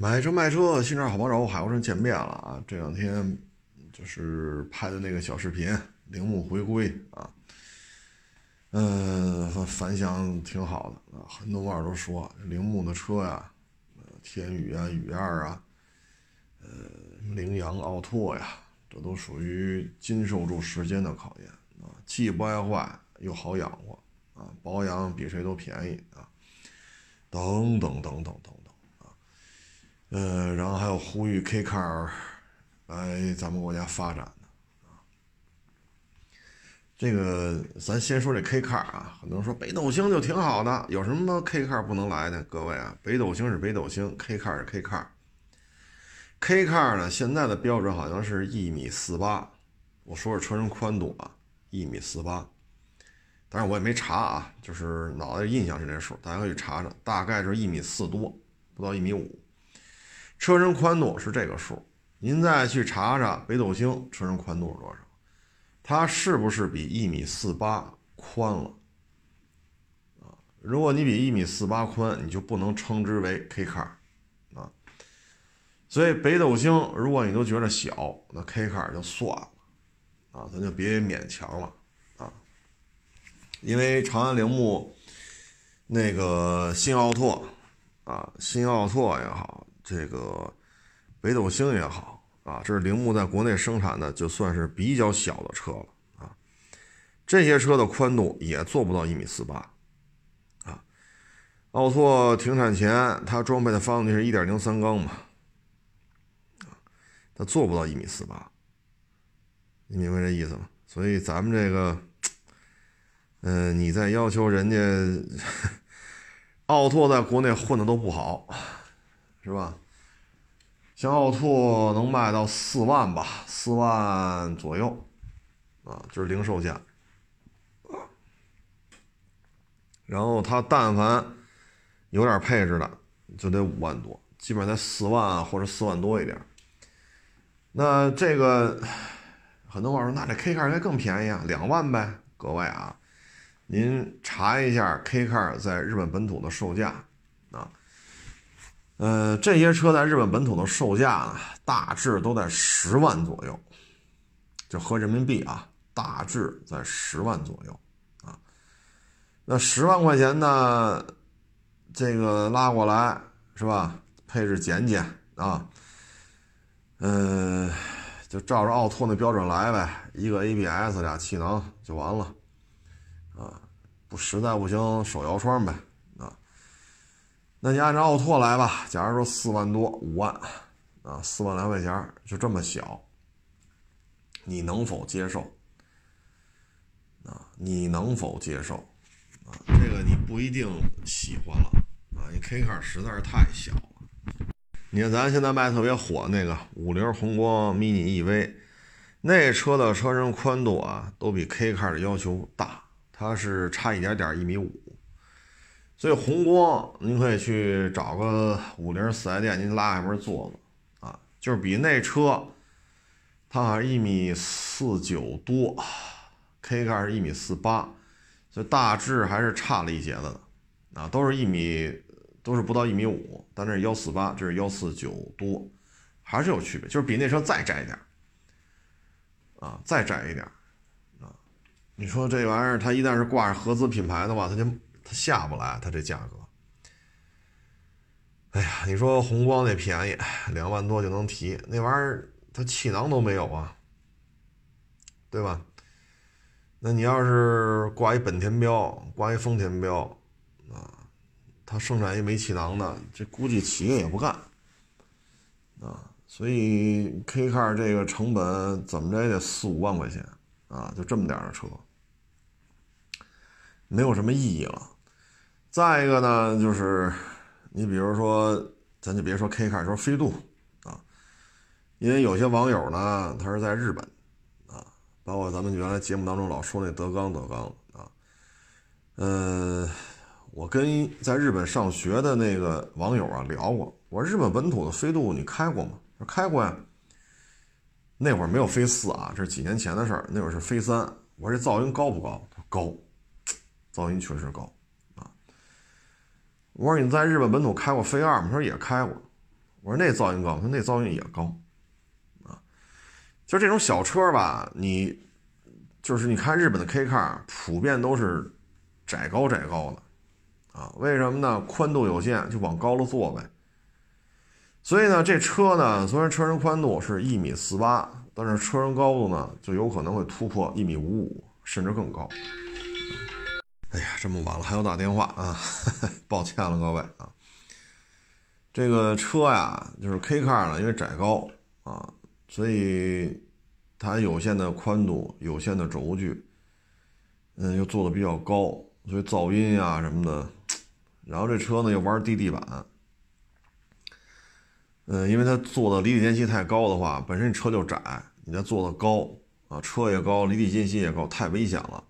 买车卖车，新车好帮手，海沃生见面了啊！这两天就是拍的那个小视频，铃木回归啊，嗯，反响挺好的啊，很多网友都说铃木的车呀，天宇啊、雨二啊，呃，羚羊、奥拓呀，这都属于经受住时间的考验啊，既不爱坏又好养活啊，保养比谁都便宜啊，等等等等等。呃，然后还有呼吁 K car 来咱们国家发展的啊。这个咱先说这 K car 啊，很多人说北斗星就挺好的，有什么 K car 不能来的？各位啊，北斗星是北斗星，K car 是 K car。K car 呢，现在的标准好像是一米四八，我说是车身宽度啊，一米四八。但是我也没查啊，就是脑袋印象是这数，大家可以查查，大概就是一米四多，不到一米五。车身宽度是这个数，您再去查查北斗星车身宽度是多少，它是不是比一米四八宽了？啊，如果你比一米四八宽，你就不能称之为 K car，啊，所以北斗星如果你都觉得小，那 K car 就算了，啊，咱就别勉强了，啊，因为长安铃木那个新奥拓，啊，新奥拓也好。这个北斗星也好啊，这是铃木在国内生产的，就算是比较小的车了啊。这些车的宽度也做不到一米四八啊。奥拓停产前，它装配的发动机是一点零三缸嘛，啊，它做不到一米四八，你明白这意思吗？所以咱们这个，嗯，你在要求人家 奥拓在国内混的都不好。是吧？像奥拓能卖到四万吧，四万左右，啊，就是零售价。然后它但凡有点配置的，就得五万多，基本上在四万或者四万多一点。那这个很多网友说，那这 K car 应该更便宜啊，两万呗。各位啊，您查一下 K car 在日本本土的售价。呃，这些车在日本本土的售价呢，大致都在十万左右，就合人民币啊，大致在十万左右啊。那十万块钱呢，这个拉过来是吧？配置减减啊，嗯，就照着奥拓那标准来呗，一个 ABS，俩气囊就完了啊。不实在不行，手摇窗呗。那你按照奥拓来吧，假如说四万多五万，啊，四万来块钱就这么小，你能否接受？啊，你能否接受？啊，这个你不一定喜欢了，啊，你 K car 实在是太小了。你看咱现在卖特别火那个五菱宏光 mini EV，那车的车身宽度啊，都比 K car 的要求大，它是差一点点一米五。所以宏光，您可以去找个五菱四 S 店，您拉下门坐坐，啊，就是比那车，它好像一米四九多，K 杆是一米四八，所以大致还是差了一截子的，啊，都是一米，都是不到一米五，但这是幺四八，这是幺四九多，还是有区别，就是比那车再窄一点，啊，再窄一点，啊，你说这玩意儿，它一旦是挂着合资品牌的话，它就。它下不来，它这价格。哎呀，你说宏光那便宜，两万多就能提，那玩意儿它气囊都没有啊，对吧？那你要是挂一本田标，挂一丰田标，啊，它生产一没气囊的，这估计企业也不干，啊，所以 K car 这个成本怎么着也得四五万块钱啊，就这么点的车，没有什么意义了。再一个呢，就是你比如说，咱就别说 K car，说飞度啊，因为有些网友呢，他是在日本啊，包括咱们原来节目当中老说那德纲德纲啊，呃，我跟在日本上学的那个网友啊聊过，我说日本本土的飞度你开过吗？说开过呀，那会儿没有飞四啊，这是几年前的事儿，那会儿是飞三。我说这噪音高不高？高，噪音确实高。我说你在日本本土开过飞二吗？他说也开过。我说那噪音高，他说那噪音也高，啊，就这种小车吧，你就是你看日本的 K car 普遍都是窄高窄高的，啊，为什么呢？宽度有限，就往高了做呗。所以呢，这车呢，虽然车身宽度是一米四八，但是车身高度呢，就有可能会突破一米五五，甚至更高。哎呀，这么晚了还要打电话啊，抱歉了各位啊。这个车呀，就是 K car 呢，因为窄高啊，所以它有限的宽度、有限的轴距，嗯，又做的比较高，所以噪音呀什么的。然后这车呢又玩低地板。嗯，因为它做的离地间隙太高的话，本身车就窄，你再做的高啊，车也高，离地间隙也高，太危险了。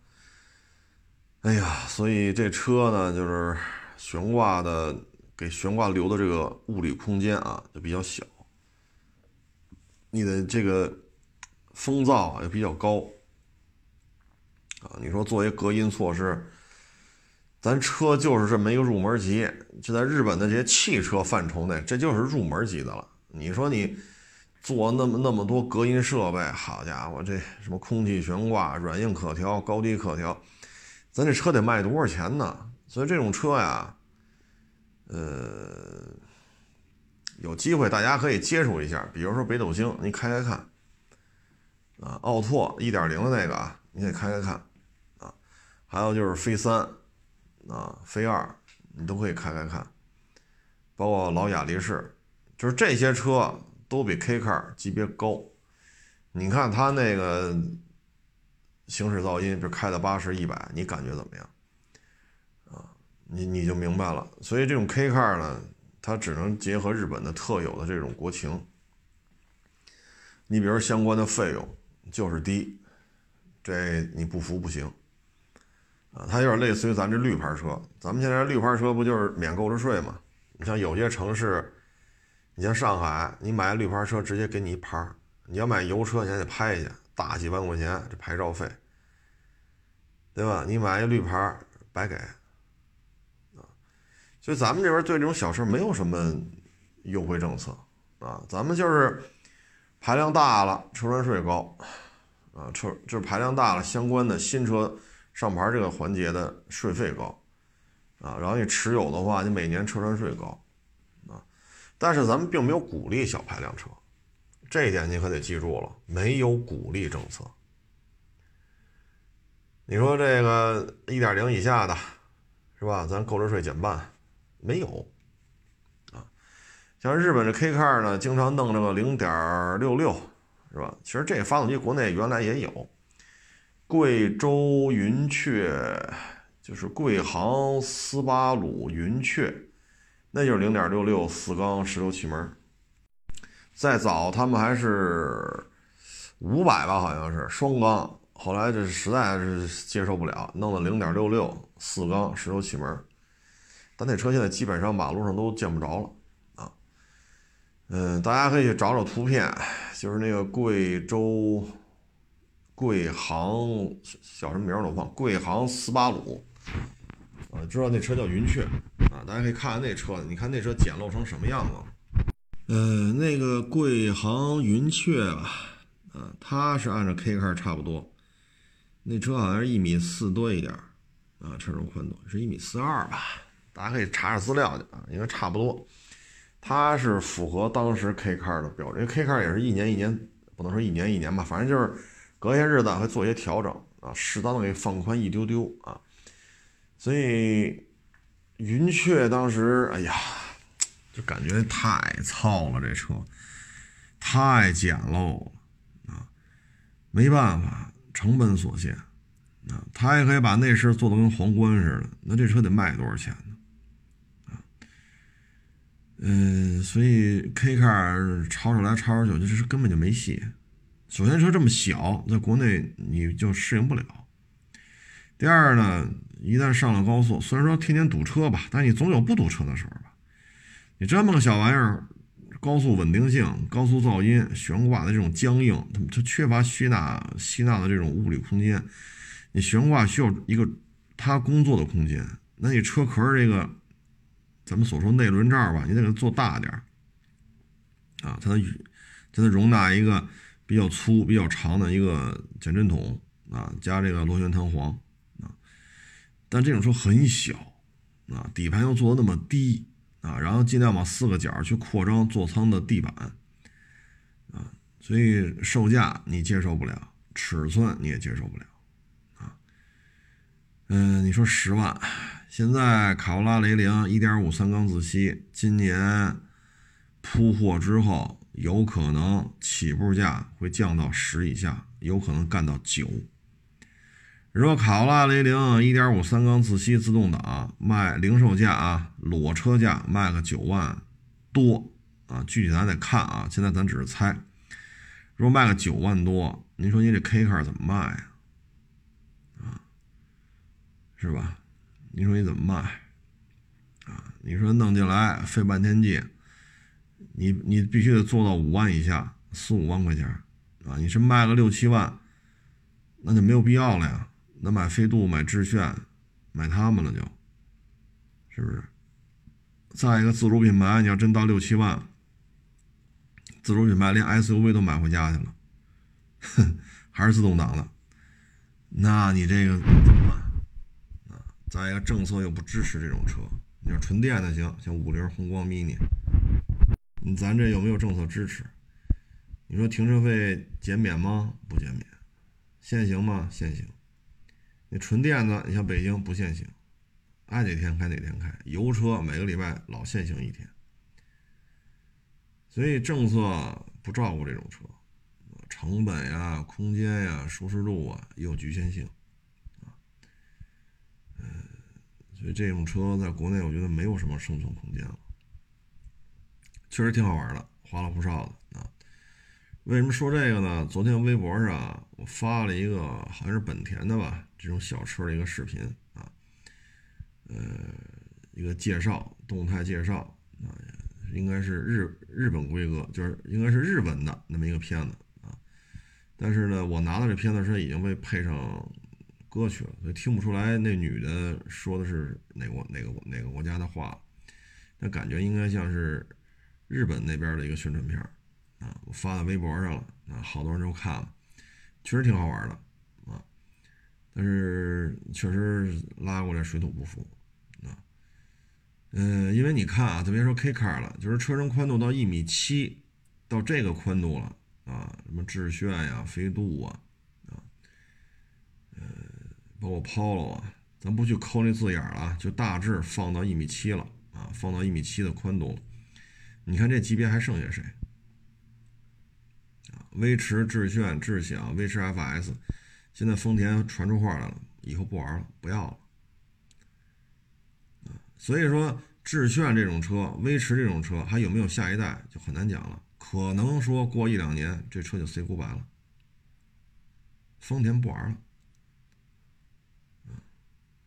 哎呀，所以这车呢，就是悬挂的，给悬挂留的这个物理空间啊，就比较小。你的这个风噪也比较高啊，你说作为隔音措施。咱车就是这么一个入门级，就在日本的这些汽车范畴内，这就是入门级的了。你说你做那么那么多隔音设备，好家伙，这什么空气悬挂、软硬可调、高低可调，咱这车得卖多少钱呢？所以这种车呀，呃，有机会大家可以接触一下，比如说北斗星，你开开看啊，奥拓一点零的那个啊，你得开开看啊，还有就是飞三。啊，飞二你都可以开开看，包括老雅力士，就是这些车都比 K car 级别高。你看它那个行驶噪音，就开到八十一百，你感觉怎么样？啊，你你就明白了。所以这种 K car 呢，它只能结合日本的特有的这种国情。你比如相关的费用就是低，这你不服不行。啊，它有点类似于咱这绿牌车，咱们现在绿牌车不就是免购置税吗？你像有些城市，你像上海，你买绿牌车直接给你一牌你要买油车，你还得拍去，大几万块钱这牌照费，对吧？你买一绿牌白给，啊，所以咱们这边对这种小车没有什么优惠政策啊，咱们就是排量大了，车船税高，啊，车就是排量大了，相关的新车。上牌这个环节的税费高，啊，然后你持有的话，你每年车船税高，啊，但是咱们并没有鼓励小排量车，这一点你可得记住了，没有鼓励政策。你说这个一点零以下的，是吧？咱购置税减半，没有，啊，像日本这 K car 呢，经常弄这个零点六六，是吧？其实这发动机国内原来也有。贵州云雀就是贵行斯巴鲁云雀，那就是零点六六四缸十六气门。再早他们还是五百吧，好像是双缸。后来这实在是接受不了，弄了零点六六四缸石油气门。但那车现在基本上马路上都见不着了啊。嗯，大家可以去找找图片，就是那个贵州。贵行叫什么名儿我忘，贵行斯巴鲁，啊，知道那车叫云雀啊，大家可以看看那车，你看那车简陋成什么样子？呃，那个贵行云雀吧，啊，它是按照 K 卡差不多，那车好像是一米四多一点啊，车身宽度是一米四二吧，大家可以查查资料去啊，应该差不多，它是符合当时 K 卡的标准，因为 K 卡也是一年一年，不能说一年一年吧，反正就是。隔些日子会做一些调整啊，适当的给放宽一丢丢啊，所以云雀当时哎呀，就感觉太糙了，这车太简陋了啊，没办法，成本所限啊，他也可以把内饰做的跟皇冠似的，那这车得卖多少钱呢？啊，嗯，所以 K car 吵吵来吵吵去，这是根本就没戏。首先车这么小，在国内你就适应不了。第二呢，一旦上了高速，虽然说天天堵车吧，但你总有不堵车的时候吧。你这么个小玩意儿，高速稳定性、高速噪音、悬挂的这种僵硬，它它缺乏吸纳吸纳的这种物理空间。你悬挂需要一个它工作的空间，那你车壳这个咱们所说内轮罩吧，你得给它做大点儿。啊，它的它能容纳一个比较粗、比较长的一个减震筒啊，加这个螺旋弹簧啊，但这种车很小啊，底盘又做的那么低啊，然后尽量往四个角去扩张座舱的地板啊，所以售价你接受不了，尺寸你也接受不了啊，嗯，你说十万。现在卡罗拉雷凌1.5三缸自吸，今年铺货之后，有可能起步价会降到十以下，有可能干到九。如果卡罗拉雷凌1.5三缸自吸自动挡卖零售价啊，裸车价卖个九万多啊，具体咱得看啊，现在咱只是猜。如果卖个九万多，您说你这 K car 怎么卖啊？啊，是吧？你说你怎么卖啊？你说弄进来费半天劲，你你必须得做到五万以下，四五万块钱啊！你是卖个六七万，那就没有必要了呀。那买飞度、买致炫、买他们了，就，是不是？再一个自主品牌，你要真到六七万，自主品牌连 SUV 都买回家去了，哼，还是自动挡的，那你这个怎么办？啊。再一个，政策又不支持这种车。你说纯电的行，像五菱宏光 mini，你咱这有没有政策支持？你说停车费减免吗？不减免。限行吗？限行。你纯电的，你像北京不限行，爱哪天开哪天开。油车每个礼拜老限行一天。所以政策不照顾这种车，成本呀、空间呀、舒适度啊也，有局限性。所以这种车在国内，我觉得没有什么生存空间了。确实挺好玩的，花里胡哨的啊。为什么说这个呢？昨天微博上我发了一个好像是本田的吧，这种小车的一个视频啊，呃，一个介绍，动态介绍啊，应该是日日本规格，就是应该是日文的那么一个片子啊。但是呢，我拿到这片子时已经被配上。歌曲了，所以听不出来那女的说的是哪国哪个哪个国家的话，那感觉应该像是日本那边的一个宣传片啊。我发在微博上了啊，好多人都看了，确实挺好玩的。但是确实拉过来水土不服啊。嗯，因为你看啊，就别说 K car 了，就是车身宽度到一米七，到这个宽度了啊，什么致炫呀、飞度啊。包括 Polo 啊，咱不去抠那字眼了，就大致放到一米七了啊，放到一米七的宽度了。你看这级别还剩下谁？啊，威驰、致炫、智享、威驰 FS，现在丰田传出话来了，以后不玩了，不要了。所以说致炫这种车，威驰这种车还有没有下一代就很难讲了，可能说过一两年这车就 say goodbye 了，丰田不玩了。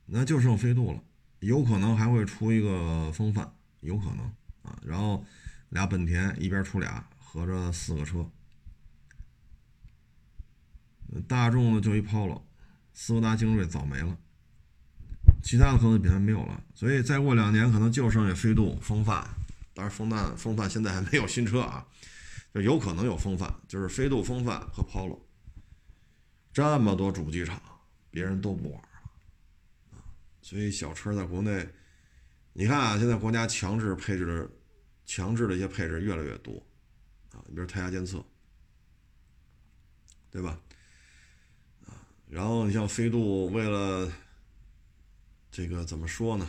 那就剩飞度了，有可能还会出一个风范，有可能啊。然后俩本田一边出俩，合着四个车。大众的就一 Polo，斯柯达精锐早没了，其他的可能品牌没有了。所以再过两年可能就剩下飞度、风范。当然风范风范现在还没有新车啊，就有可能有风范，就是飞度、风范和 Polo。这么多主机厂，别人都不玩了。所以小车在国内，你看啊，现在国家强制配置的、强制的一些配置越来越多，啊，你比如胎压监测，对吧？然后你像飞度为了这个怎么说呢？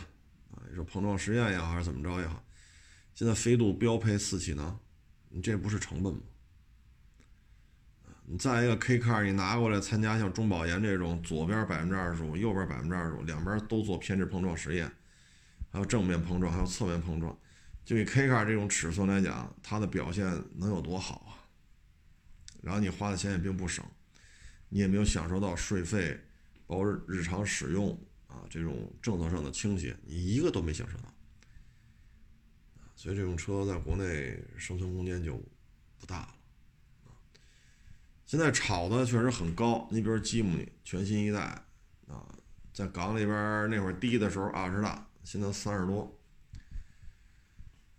啊，你说碰撞实验也好，还是怎么着也好，现在飞度标配四气囊，你这不是成本吗？你再一个 K car，你拿过来参加像中保研这种，左边百分之二十五，右边百分之二十五，两边都做偏置碰撞实验，还有正面碰撞，还有侧面碰撞，就以 K car 这种尺寸来讲，它的表现能有多好啊？然后你花的钱也并不省，你也没有享受到税费，包括日常使用啊这种政策上的倾斜，你一个都没享受到，所以这种车在国内生存空间就不大了。现在炒的确实很高，你比如吉姆尼全新一代啊，在港里边那会儿低的时候二十大，现在三十多，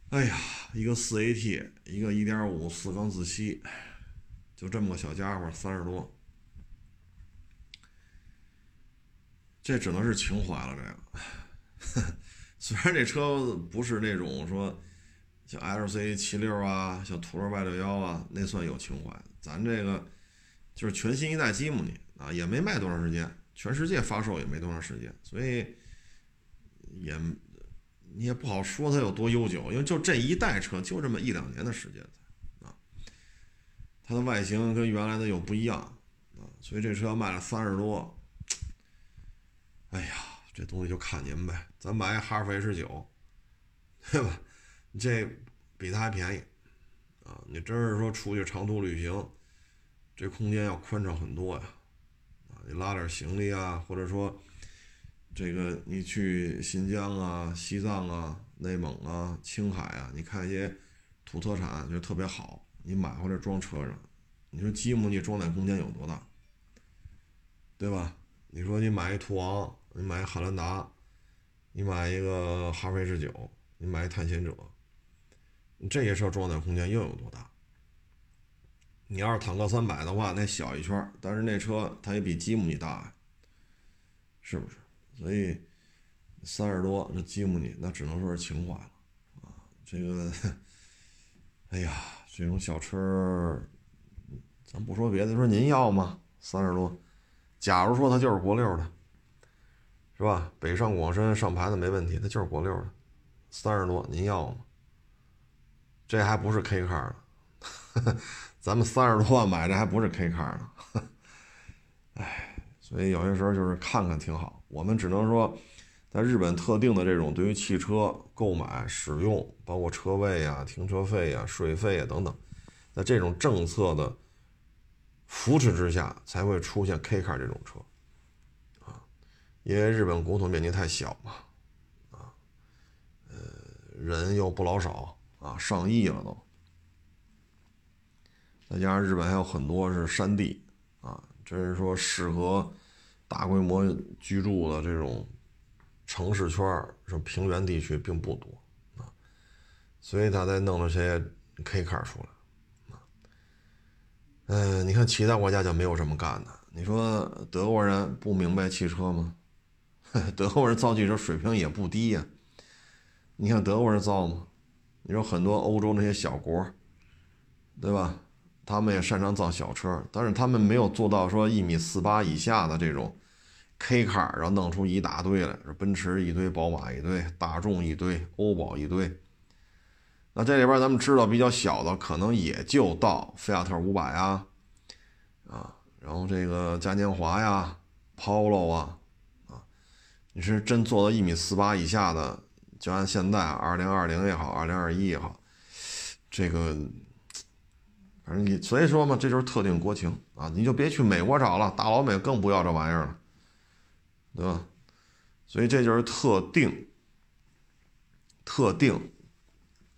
哎呀，一个四 AT，一个一点五四缸自吸，就这么个小家伙，三十多。这只能是情怀了。这个，虽然这车不是那种说像 LC 七六啊，像途乐 Y 六幺啊，那算有情怀。咱这个就是全新一代吉姆尼啊，也没卖多长时间，全世界发售也没多长时间，所以也你也不好说它有多悠久，因为就这一代车就这么一两年的时间啊。它的外形跟原来的又不一样啊，所以这车卖了三十多。这东西就看您呗。咱买哈弗 H 九，对吧？这比它还便宜啊！你真是说出去长途旅行，这空间要宽敞很多呀。啊，你拉点行李啊，或者说这个你去新疆啊、西藏啊、内蒙啊、青海啊，你看一些土特产就特别好，你买回来装车上，你说吉姆尼装载空间有多大？对吧？你说你买一途昂。你买一汉兰达，你买一个哈弗 H 九，你买一探险者，你这些车装载空间又有多大？你要是坦克三百的话，那小一圈，但是那车它也比吉姆尼大呀，是不是？所以三十多那吉姆尼那只能说是情怀了啊！这个，哎呀，这种小车，咱不说别的，说您要吗？三十多，假如说它就是国六的。是吧？北上广深上牌子没问题，它就是国六的，三十多，您要吗？这还不是 K car 呢，咱们三十多万买这还不是 K car 呢，哎，所以有些时候就是看看挺好。我们只能说，在日本特定的这种对于汽车购买、使用，包括车位啊、停车费啊、税费啊等等，在这种政策的扶持之下，才会出现 K car 这种车。因为日本国土面积太小嘛，啊，呃，人又不老少啊，上亿了都，再加上日本还有很多是山地啊，这是说适合大规模居住的这种城市圈儿，是平原地区并不多啊，所以他才弄了些 K car 出来，啊，嗯，你看其他国家就没有这么干的，你说德国人不明白汽车吗？德国人造汽车水平也不低呀，你看德国人造吗？你说很多欧洲那些小国，对吧？他们也擅长造小车，但是他们没有做到说一米四八以下的这种 K car，然后弄出一大堆来，奔驰一堆，宝马一堆，大众一堆，欧宝一堆。那这里边咱们知道比较小的，可能也就到菲亚特五百啊，啊，然后这个嘉年华呀，Polo 啊。你是真做到一米四八以下的，就按现在二零二零也好，二零二一也好，这个反正你所以说嘛，这就是特定国情啊，你就别去美国找了，大老美更不要这玩意儿了，对吧？所以这就是特定、特定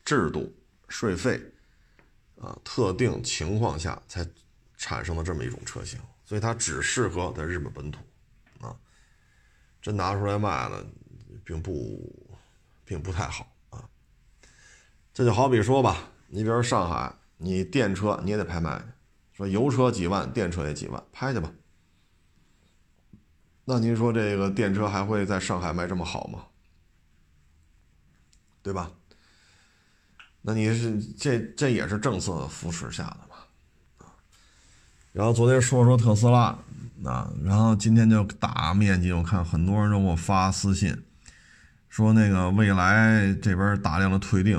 制度、税费啊，特定情况下才产生的这么一种车型，所以它只适合在日本本土。真拿出来卖了，并不，并不太好啊。这就好比说吧，你比如上海，你电车你也得拍卖，说油车几万，电车也几万，拍去吧。那您说这个电车还会在上海卖这么好吗？对吧？那你是这这也是政策扶持下的嘛？然后昨天说说特斯拉。啊，然后今天就大面积，我看很多人都给我发私信，说那个未来这边大量的退订，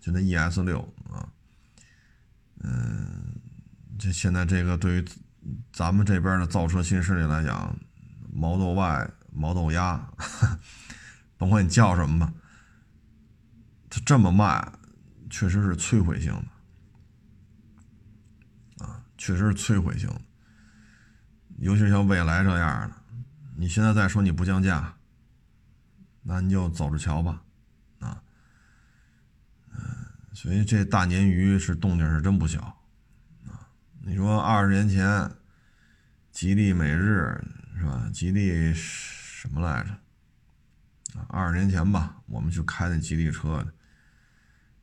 就那 ES 六啊，嗯，这现在这个对于咱们这边的造车新势力来讲毛豆外、毛豆、鸭，甭管你叫什么吧，它这么卖，确实是摧毁性的，啊，确实是摧毁性的。尤其像蔚来这样的，你现在再说你不降价，那你就走着瞧吧，啊，嗯，所以这大鲶鱼是动静是真不小，啊，你说二十年前，吉利美日是吧？吉利什么来着？二十年前吧，我们去开那吉利车，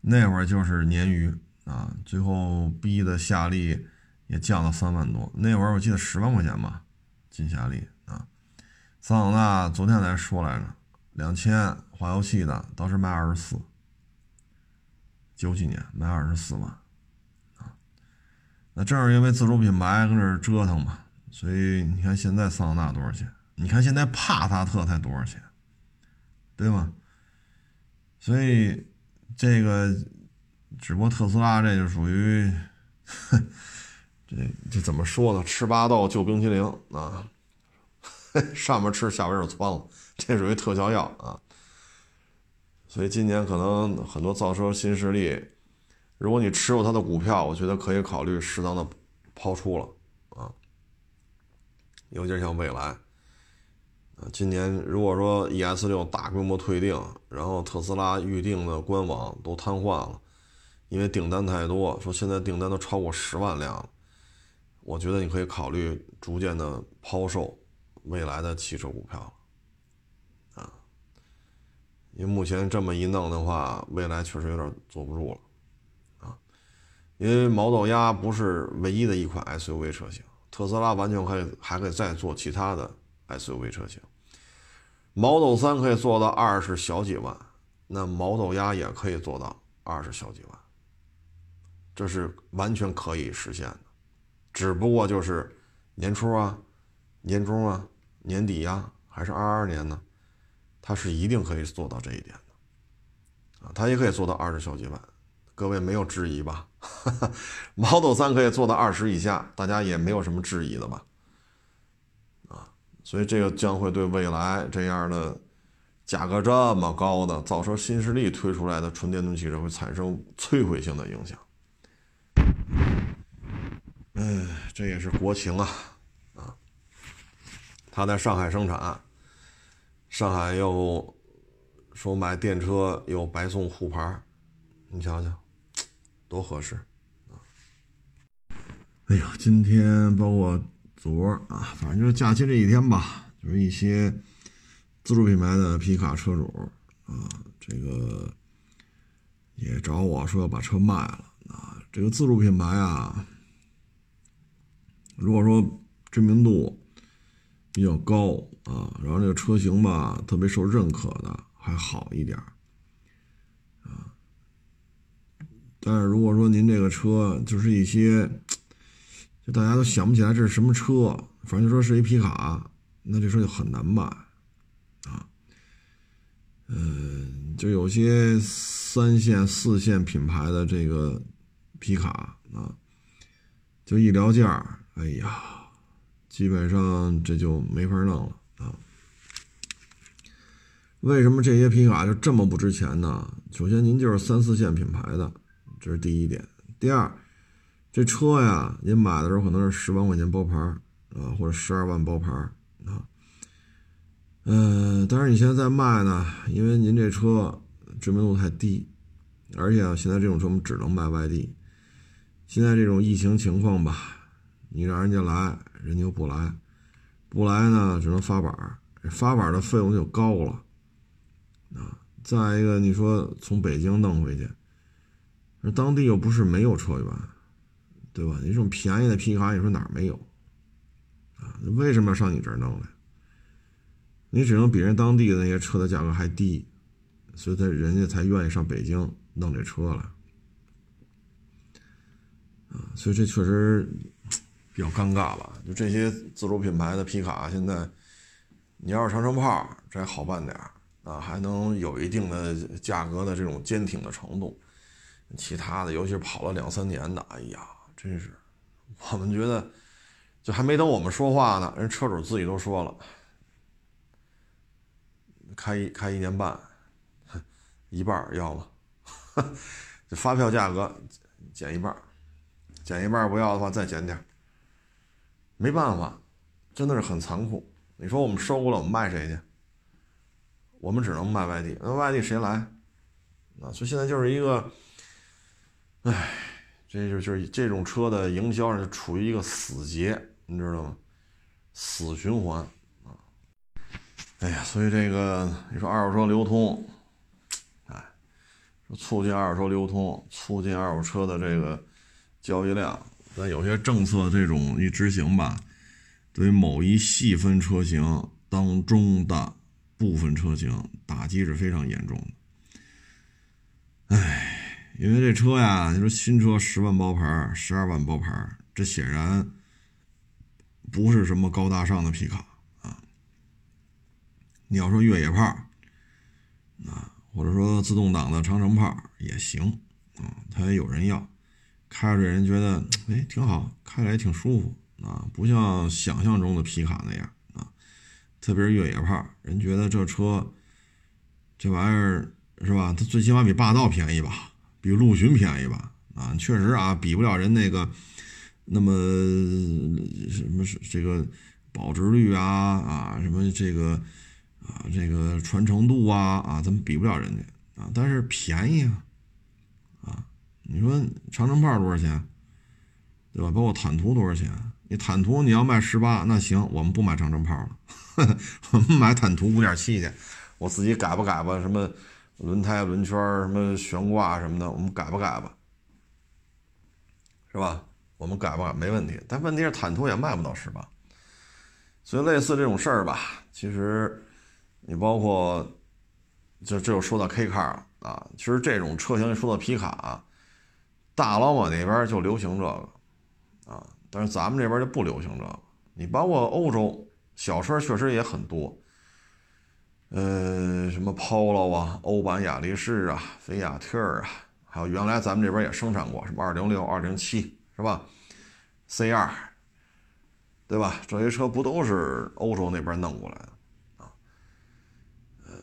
那会儿就是鲶鱼啊，最后逼的夏利也降到三万多。那会儿我记得十万块钱吧，进夏利啊。桑塔纳昨天才说来着，两千化油器的，当时卖二十四，九几年卖二十四万啊。那正是因为自主品牌跟这折腾嘛，所以你看现在桑塔纳多少钱？你看现在帕萨特才多少钱？对吗？所以。这个，只不过特斯拉这就属于，这怎么说呢？吃巴豆就冰淇淋啊，上面吃下边就窜了，这属于特效药啊。所以今年可能很多造车新势力，如果你持有它的股票，我觉得可以考虑适当的抛出了啊。尤其是像蔚来啊。今年如果说 ES 六大规模退订，然后特斯拉预定的官网都瘫痪了，因为订单太多，说现在订单都超过十万辆了，我觉得你可以考虑逐渐的抛售未来的汽车股票，啊，因为目前这么一弄的话，未来确实有点坐不住了，啊，因为毛豆鸭不是唯一的一款 SUV 车型，特斯拉完全可以还可以再做其他的 SUV 车型。Model 3可以做到二十小几万，那毛豆鸭也可以做到二十小几万，这是完全可以实现的，只不过就是年初啊、年中啊、年底呀，还是二二年呢，它是一定可以做到这一点的，啊，它也可以做到二十小几万，各位没有质疑吧？Model 3可以做到二十以下，大家也没有什么质疑的吧？啊所以这个将会对未来这样的价格这么高的造车新势力推出来的纯电动汽车会产生摧毁性的影响。嗯，这也是国情啊，啊，他在上海生产，上海又说买电车又白送沪牌，你瞧瞧，多合适啊！哎呀，今天包括。昨儿啊，反正就是假期这几天吧，就是一些自主品牌的皮卡车主啊，这个也找我说要把车卖了啊。这个自主品牌啊，如果说知名度比较高啊，然后这个车型吧特别受认可的还好一点啊。但是如果说您这个车就是一些。就大家都想不起来这是什么车，反正就说是一皮卡，那这车就很难卖，啊，嗯，就有些三线、四线品牌的这个皮卡啊，就一聊价，哎呀，基本上这就没法弄了啊。为什么这些皮卡就这么不值钱呢？首先，您就是三四线品牌的，这是第一点。第二。这车呀，您买的时候可能是十万块钱包牌啊，或者十二万包牌啊，嗯，但是你现在在卖呢，因为您这车知名度太低，而且现在这种车我们只能卖外地。现在这种疫情情况吧，你让人家来，人家又不来，不来呢，只能发板发板的费用就高了啊。再一个，你说从北京弄回去，那当地又不是没有车源。对吧？你这种便宜的皮卡，你说哪儿没有？啊，为什么要上你这儿弄来？你只能比人当地的那些车的价格还低，所以他人家才愿意上北京弄这车来。啊，所以这确实比较尴尬吧？就这些自主品牌的皮卡，现在你要是长城炮，这还好办点儿啊，还能有一定的价格的这种坚挺的程度。其他的，尤其是跑了两三年的，哎呀。真是，我们觉得，就还没等我们说话呢，人车主自己都说了，开一开一年半，一半要了，这发票价格减一半，减一半不要的话再减点，没办法，真的是很残酷。你说我们收了，我们卖谁去？我们只能卖外地，那外地谁来？啊，所以现在就是一个，唉。这就就是这种车的营销是处于一个死结，你知道吗？死循环啊！哎呀，所以这个你说二手车流通，哎，促进二手车流通，促进二手车的这个交易量。但有些政策这种一执行吧，对于某一细分车型当中的部分车型打击是非常严重的。唉，因为这车呀，你说新车十万包牌，十二万包牌，这显然不是什么高大上的皮卡啊。你要说越野炮啊。或者说自动挡的长城炮也行啊，它也有人要，开着人觉得哎挺好，开着也挺舒服啊，不像想象中的皮卡那样啊，特别是越野派，人觉得这车这玩意儿是吧？它最起码比霸道便宜吧，比陆巡便宜吧啊，确实啊，比不了人那个那么什么是这个保值率啊啊什么这个。啊，这个传承度啊啊，咱们比不了人家啊，但是便宜，啊，你说长城炮多少钱，对吧？包括坦途多少钱？你坦途你要卖十八，那行，我们不买长城炮了，我们买坦途五点七去，我自己改吧改吧，什么轮胎、轮圈、什么悬挂什么的，我们改吧改吧，是吧？我们改吧没问题，但问题是坦途也卖不到十八，所以类似这种事儿吧，其实。你包括，这这又说到 K car 啊，其实这种车型说到皮卡，大老马那边就流行这个啊，但是咱们这边就不流行这个。你包括欧洲小车确实也很多，呃，什么 Polo 啊、欧版雅力士啊、菲亚特啊，还有原来咱们这边也生产过什么206、207是吧？C2，对吧？这些车不都是欧洲那边弄过来的啊？呃？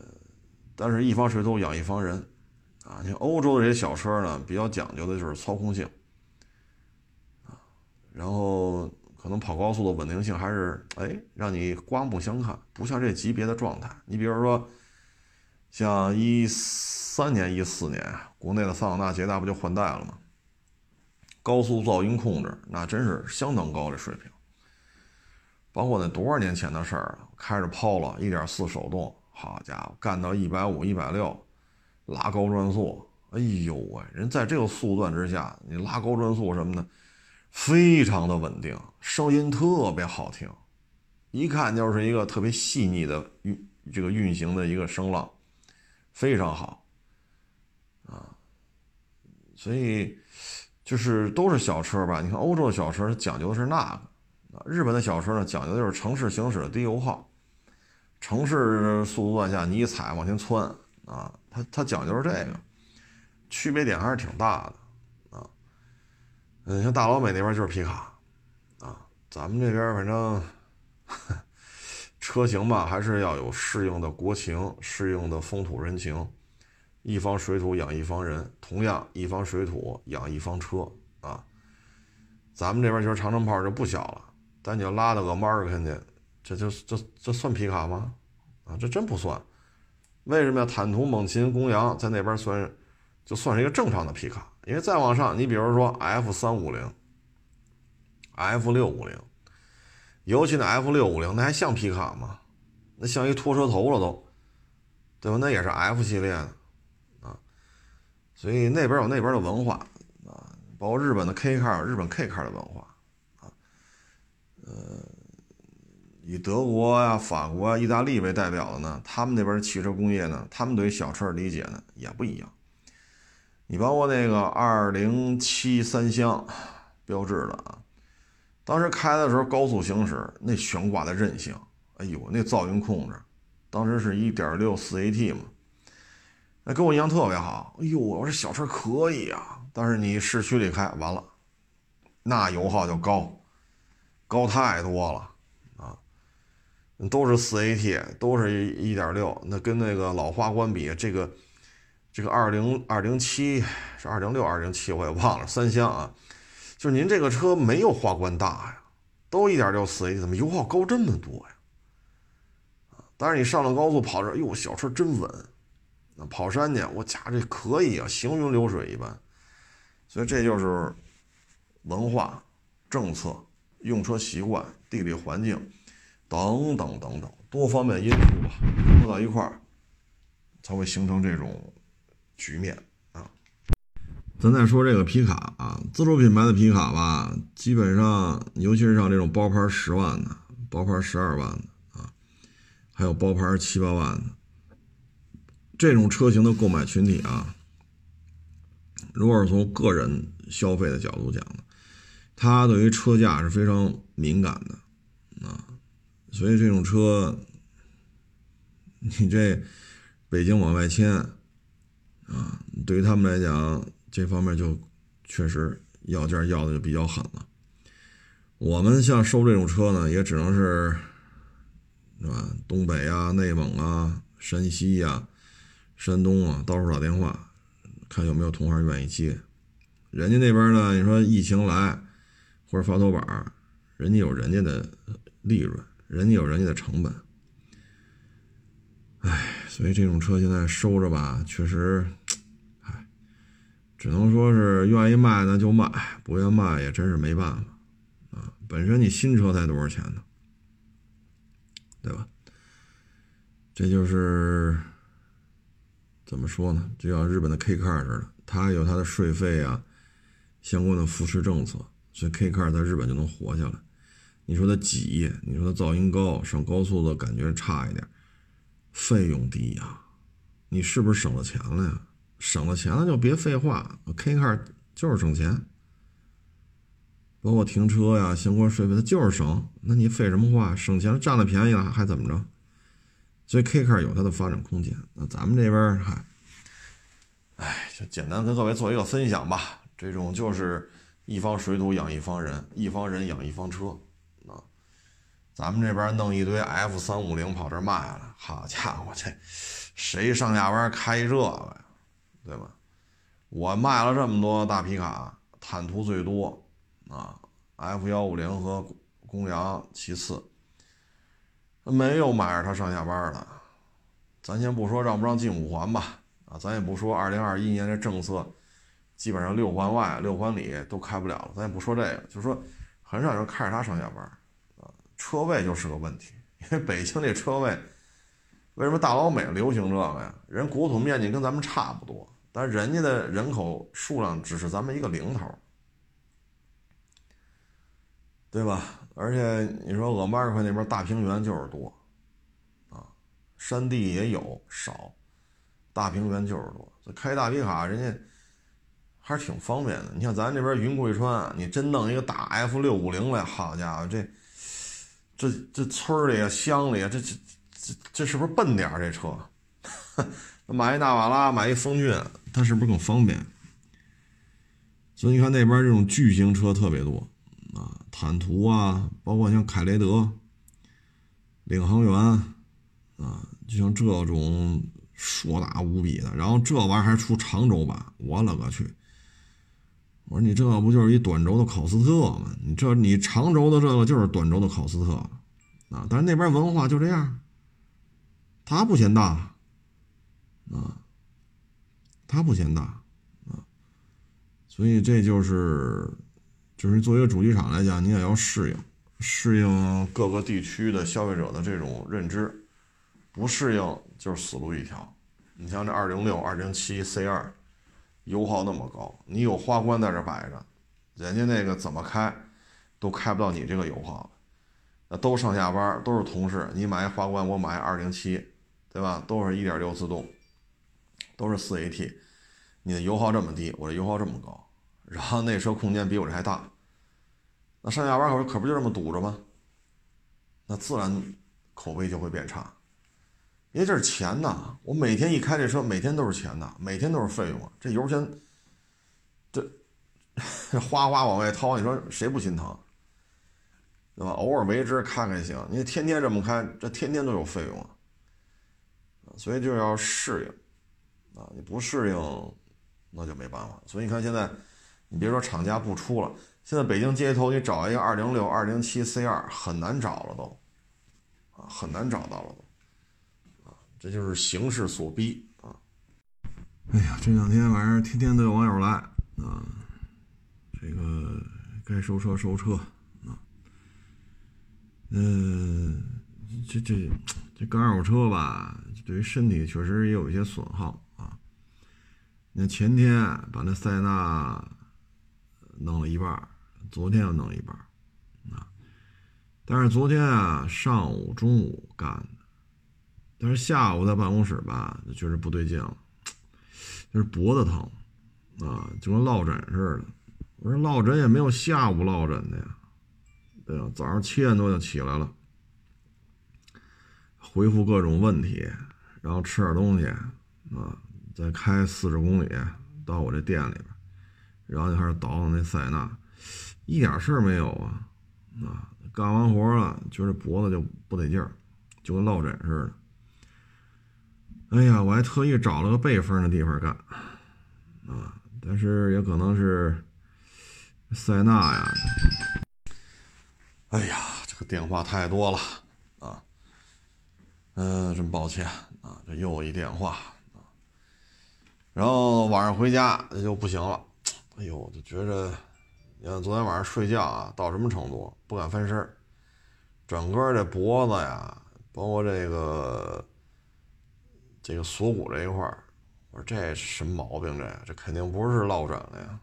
但是，一方水土养一方人，啊，像欧洲的这些小车呢，比较讲究的就是操控性，啊，然后可能跑高速的稳定性还是，哎，让你刮目相看，不像这级别的状态。你比如说，像一三年、一四年，国内的桑塔纳、捷达不就换代了吗？高速噪音控制那真是相当高的水平。包括那多少年前的事儿了，开着 Polo 一点四手动。好家伙，干到一百五、一百六，拉高转速，哎呦喂！人在这个速段之下，你拉高转速什么的，非常的稳定，声音特别好听，一看就是一个特别细腻的运这个运行的一个声浪，非常好啊。所以就是都是小车吧？你看欧洲的小车讲究的是那个，日本的小车呢讲究就是城市行驶的低油耗。城市速度段下，你一踩往前窜啊，他他讲究是这个，区别点还是挺大的啊。嗯，像大老美那边就是皮卡啊，咱们这边反正 车型吧，还是要有适应的国情、适应的风土人情。一方水土养一方人，同样一方水土养一方车啊。咱们这边其实长城炮就不小了，但你要拉到个 m a r k 去。这就这这算皮卡吗？啊，这真不算。为什么要坦途、猛禽、公羊在那边算，就算是一个正常的皮卡？因为再往上，你比如说 F 三五零、F 六五零，尤其那 F 六五零，那还像皮卡吗？那像一拖车头了都，对吧？那也是 F 系列的啊。所以那边有那边的文化啊，包括日本的 K car，日本 K car 的文化啊，呃。以德国呀、法国、意大利为代表的呢，他们那边汽车工业呢，他们对小车理解呢也不一样。你包括那个二零七三厢标志的啊，当时开的时候高速行驶，那悬挂的韧性，哎呦，那噪音控制，当时是一点六四 AT 嘛，那给我印象特别好。哎呦，我说小车可以啊，但是你市区里开完了，那油耗就高，高太多了。都是四 AT，都是一点六，那跟那个老花冠比，这个这个二零二零七是二零六二零七，我也忘了三厢啊，就是您这个车没有花冠大呀，都一点六四 AT，怎么油耗高这么多呀？但是你上了高速跑着，哟，小车真稳，那跑山去，我家这可以啊，行云流水一般，所以这就是文化、政策、用车习惯、地理环境。等等等等，多方面因素吧，综合到一块儿，才会形成这种局面啊。咱再说这个皮卡啊，自主品牌的皮卡吧，基本上，尤其是像这种包牌十万的、包牌十二万的啊，还有包牌七八万的这种车型的购买群体啊，如果是从个人消费的角度讲呢，他对于车价是非常敏感的啊，所以这种车，你这北京往外迁啊，对于他们来讲。这方面就确实要价要的就比较狠了。我们像收这种车呢，也只能是，是吧？东北啊、内蒙啊、山西呀、山东啊，到处打电话，看有没有同行愿意接。人家那边呢，你说疫情来或者发头板，人家有人家的利润，人家有人家的成本。唉，所以这种车现在收着吧，确实。哎只能说是愿意卖那就卖，不愿卖也真是没办法啊。本身你新车才多少钱呢？对吧？这就是怎么说呢？就像日本的 K car 似的，它有它的税费啊，相关的扶持政策，所以 K car 在日本就能活下来。你说它挤，你说它噪音高，上高速的感觉差一点，费用低呀，你是不是省了钱了呀？省了钱了就别废话，K car 就是省钱，包括停车呀、相关税费，它就是省。那你废什么话？省钱，占了便宜了，还怎么着？所以 K car 有它的发展空间。那咱们这边还，哎，就简单跟各位做一个分享吧。这种就是一方水土养一方人，一方人养一方车。咱们这边弄一堆 F 三五零跑这卖了，好家伙，这谁上下班开这个呀？对吧？我卖了这么多大皮卡，坦途最多啊，F 幺五零和公羊其次，没有买着它上下班的。咱先不说让不让进五环吧，啊，咱也不说二零二一年这政策，基本上六环外、六环里都开不了了。咱也不说这个，就说很少有人开着它上下班，车位就是个问题，因为北京这车位。为什么大老美流行这个呀？人国土面积跟咱们差不多，但人家的人口数量只是咱们一个零头，对吧？而且你说鄂马克那边大平原就是多，啊，山地也有少，大平原就是多。这开大皮卡，人家还是挺方便的。你像咱这边云贵川，你真弄一个大 F 六五零来，好家伙，这这这村里啊、乡里啊，这这。这这是不是笨点儿？这车，买一大瓦拉，买一风骏，它是不是更方便？所以你看那边这种巨型车特别多啊，坦途啊，包括像凯雷德、领航员啊，就像这种硕大无比的，然后这玩意儿还出长轴版，我勒个去！我说你这不就是一短轴的考斯特吗？你这你长轴的这个就是短轴的考斯特啊！但是那边文化就这样。他不嫌大，啊，他不嫌大，啊，所以这就是，就是作为主机厂来讲，你也要适应，适应各个地区的消费者的这种认知，不适应就是死路一条。你像这二零六、二零七 C 二，油耗那么高，你有花冠在这摆着，人家那个怎么开，都开不到你这个油耗，那都上下班，都是同事，你买一花冠，我买二零七。对吧？都是一点六自动，都是四 AT，你的油耗这么低，我的油耗这么高，然后那车空间比我这还大，那上下班可可不就这么堵着吗？那自然口碑就会变差，因为这是钱呐！我每天一开这车，每天都是钱呐，每天都是费用啊！这油钱，这 哗哗往外掏，你说谁不心疼？对吧？偶尔为之看看行，你天天这么开，这天天都有费用啊！所以就要适应，啊，你不适应，那就没办法。所以你看现在，你别说厂家不出了，现在北京街头你找一个二零六、二零七 C 二很难找了都，啊，很难找到了都，这就是形势所逼啊。哎呀，这两天晚上天天都有网友来啊，这个该收车收车啊，嗯，这这这二手车吧。对于身体确实也有一些损耗啊！那前天把那塞纳弄了一半，昨天又弄了一半，啊，但是昨天啊上午、中午干的，但是下午在办公室吧，就觉得不对劲了，就是脖子疼，啊，就跟落枕似的。我说落枕也没有下午落枕的呀，对吧？早上七点多就起来了，回复各种问题，然后吃点东西，啊。再开四十公里到我这店里边，然后就开始倒腾那塞纳，一点事儿没有啊！啊，干完活了，觉得脖子就不得劲儿，就跟落枕似的。哎呀，我还特意找了个背风的地方干，啊，但是也可能是塞纳呀。哎呀，这个电话太多了啊！嗯，真抱歉啊，这又一电话。然后晚上回家就不行了，哎呦，就觉着，你看昨天晚上睡觉啊，到什么程度，不敢翻身整个这脖子呀，包括这个这个锁骨这一块儿我说这什么毛病？这这肯定不是落枕了呀！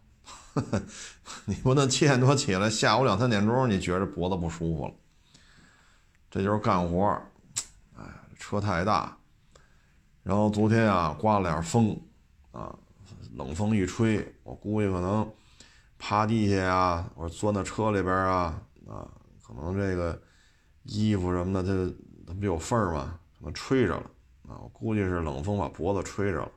你不能七点多起来，下午两三点钟你觉着脖子不舒服了，这就是干活儿哎，车太大，然后昨天啊刮了点风。啊，冷风一吹，我估计可能趴地下呀，或者钻到车里边啊，啊，可能这个衣服什么的，它它不有缝儿吗？可能吹着了啊，我估计是冷风把脖子吹着了。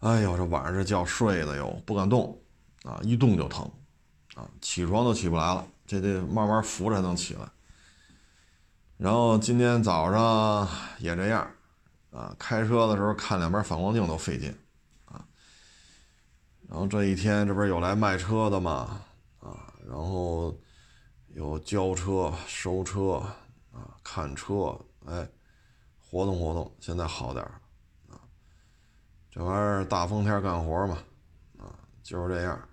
哎呦，这晚上这觉睡的哟，不敢动啊，一动就疼啊，起床都起不来了，这得慢慢扶着才能起来。然后今天早上也这样。啊，开车的时候看两边反光镜都费劲，啊，然后这一天这不是有来卖车的嘛，啊，然后有交车、收车，看车，哎，活动活动，现在好点儿，啊，这玩意儿大风天干活嘛，啊，就是这样，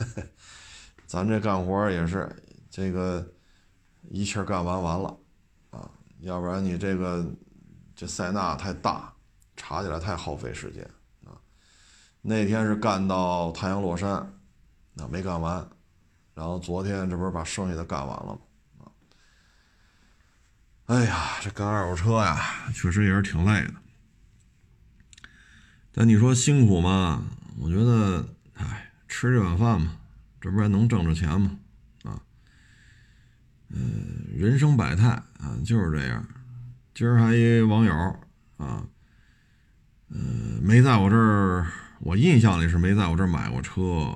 咱这干活也是这个一气干完完了，啊，要不然你这个。这塞纳太大，查起来太耗费时间啊！那天是干到太阳落山，那没干完，然后昨天这不是把剩下的干完了吗？哎呀，这干二手车呀，确实也是挺累的。但你说辛苦吗？我觉得，哎，吃这碗饭嘛，这不还能挣着钱吗？啊，嗯，人生百态啊，就是这样。今儿还一网友啊，嗯，没在我这儿，我印象里是没在我这儿买过车，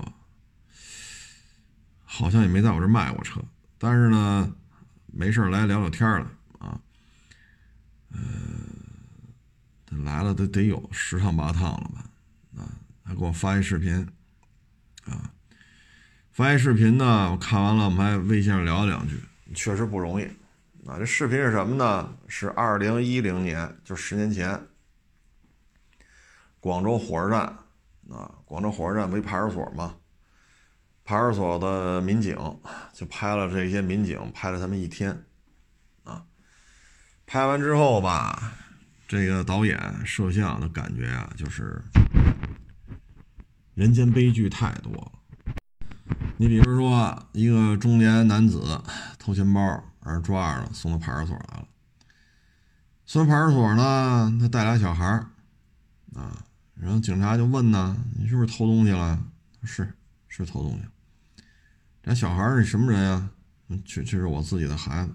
好像也没在我这儿卖过车。但是呢，没事来聊聊天了，嗯，来了得得有十趟八趟了吧？啊，还给我发一视频啊，发一视频呢，我看完了，我们还微信上聊了两句，确实不容易。啊，这视频是什么呢？是二零一零年，就十年前，广州火车站啊，广州火车站不一派出所吗？派出所的民警就拍了这些民警，拍了他们一天。拍完之后吧，这个导演摄像的感觉啊，就是人间悲剧太多了。你比如说，一个中年男子偷钱包。把人抓着了，送到派出所来了。送到派出所呢，他带俩小孩儿啊，然后警察就问呢：“你是不是偷东西了？”是，是偷东西。这小孩是什么人呀？确确实我自己的孩子。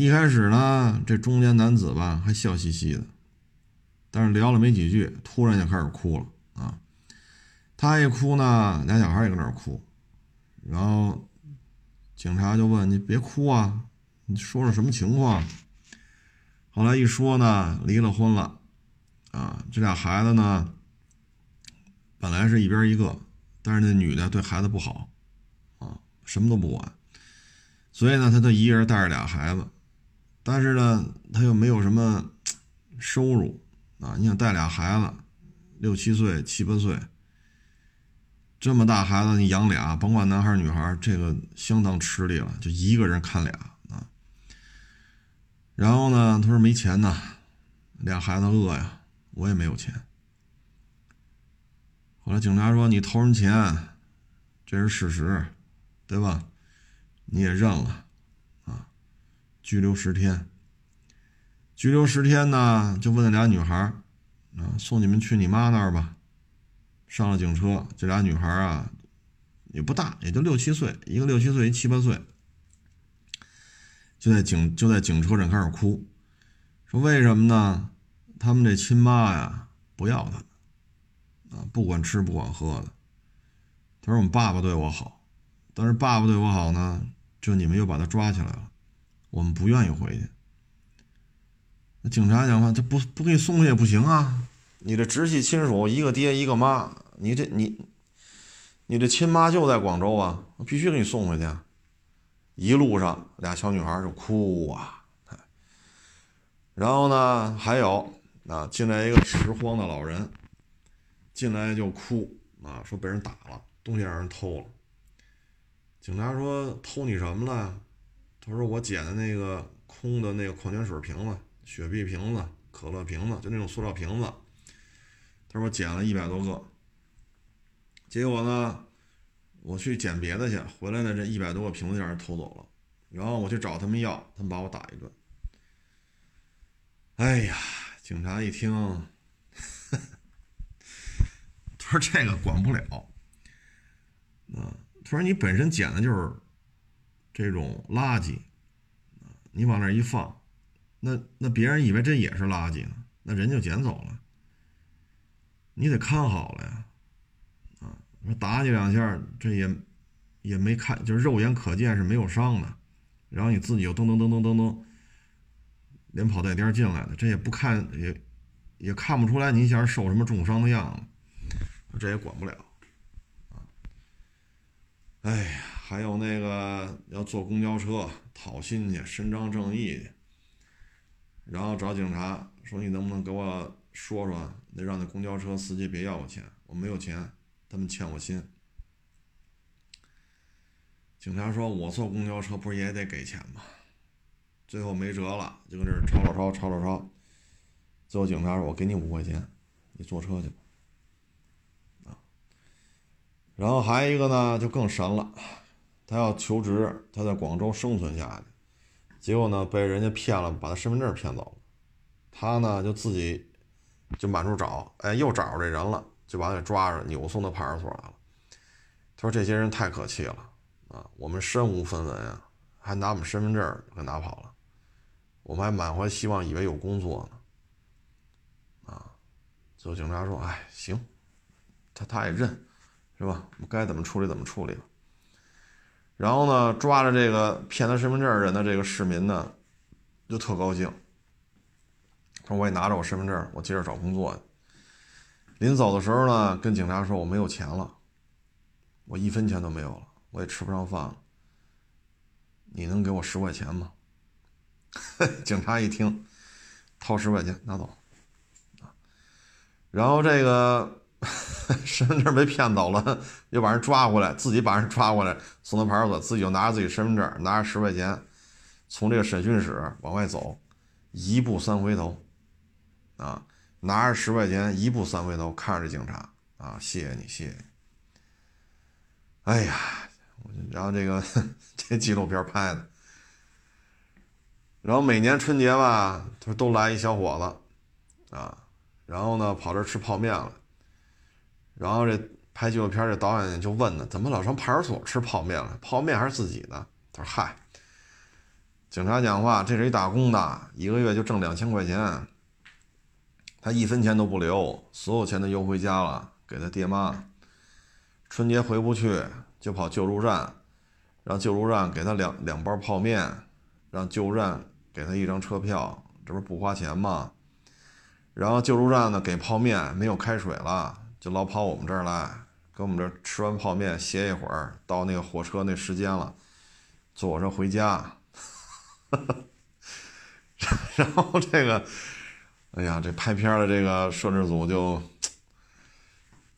一开始呢，这中年男子吧还笑嘻嘻的，但是聊了没几句，突然就开始哭了啊。他一哭呢，俩小孩也搁那儿哭，然后。警察就问你别哭啊，你说说什么情况？后来一说呢，离了婚了，啊，这俩孩子呢，本来是一边一个，但是那女的对孩子不好，啊，什么都不管，所以呢，他就一个人带着俩孩子，但是呢，他又没有什么收入，啊，你想带俩孩子，六七岁、七八岁。这么大孩子你养俩，甭管男孩女孩，这个相当吃力了，就一个人看俩啊。然后呢，他说没钱呐，俩孩子饿呀，我也没有钱。后来警察说你偷人钱，这是事实，对吧？你也认了，拘留十天。拘留十天呢，就问那俩女孩啊，送你们去你妈那儿吧。上了警车，这俩女孩啊，也不大，也就六七岁，一个六七岁，一七八岁，就在警就在警车上开始哭，说为什么呢？他们这亲妈呀不要他们，啊，不管吃不管喝的。他说我们爸爸对我好，但是爸爸对我好呢，就你们又把他抓起来了，我们不愿意回去。那警察讲话，这不不给你送回去也不行啊。你这直系亲属一个爹一个妈，你这你，你这亲妈就在广州啊，我必须给你送回去。一路上俩小女孩就哭啊，然后呢还有啊进来一个拾荒的老人，进来就哭啊，说被人打了，东西让人偷了。警察说偷你什么了？他说我捡的那个空的那个矿泉水瓶子、雪碧瓶子、可乐瓶子，就那种塑料瓶子。他说：“我捡了一百多个，结果呢，我去捡别的去，回来呢，这一百多个瓶子让人偷走了。然后我去找他们要，他们把我打一顿。哎呀，警察一听，他说这个管不了。啊，他说你本身捡的就是这种垃圾，你往那一放，那那别人以为这也是垃圾呢，那人就捡走了。”你得看好了呀，啊，说打你两下，这也也没看，就是肉眼可见是没有伤的，然后你自己又噔噔噔噔噔噔，连跑带颠进来的，这也不看也也看不出来你一下受什么重伤的样子，这也管不了，啊，哎呀，还有那个要坐公交车讨薪去伸张正义去，然后找警察说你能不能给我。说说，得让那公交车司机别要我钱，我没有钱，他们欠我薪。警察说：“我坐公交车不是也得给钱吗？”最后没辙了，就跟这儿吵吵吵吵吵吵。最后警察说：“我给你五块钱，你坐车去吧。”啊，然后还有一个呢，就更神了，他要求职，他在广州生存下去，结果呢被人家骗了，把他身份证骗走了，他呢就自己。就满处找，哎，又找着这人了，就把他给抓着，扭送到派出所来了。他说：“这些人太可气了啊！我们身无分文啊，还拿我们身份证给拿跑了，我们还满怀希望，以为有工作呢。”啊，最后警察说：“哎，行，他他也认，是吧？我们该怎么处理怎么处理吧。”然后呢，抓着这个骗他身份证人的这个市民呢，就特高兴。说我也拿着我身份证，我接着找工作。临走的时候呢，跟警察说我没有钱了，我一分钱都没有了，我也吃不上饭了。你能给我十块钱吗？警察一听，掏十块钱拿走。然后这个 身份证被骗走了，又把人抓回来，自己把人抓回来送到派出所，自己就拿着自己身份证，拿着十块钱，从这个审讯室往外走，一步三回头。啊，拿着十块钱，一步三回头看着这警察啊，谢谢你，谢谢你。哎呀，然后这个这纪录片拍的，然后每年春节吧，他都来一小伙子啊，然后呢跑这吃泡面了，然后这拍纪录片这导演就问呢，怎么老上派出所吃泡面了？泡面还是自己的？他说嗨，警察讲话，这是一打工的，一个月就挣两千块钱。他一分钱都不留，所有钱都邮回家了，给他爹妈。春节回不去，就跑救助站，让救助站给他两两包泡面，让救助站给他一张车票，这不是不花钱吗？然后救助站呢给泡面，没有开水了，就老跑我们这儿来，跟我们这儿吃完泡面歇一会儿，到那个火车那时间了，坐火车回家。然后这个。哎呀，这拍片的这个摄制组就，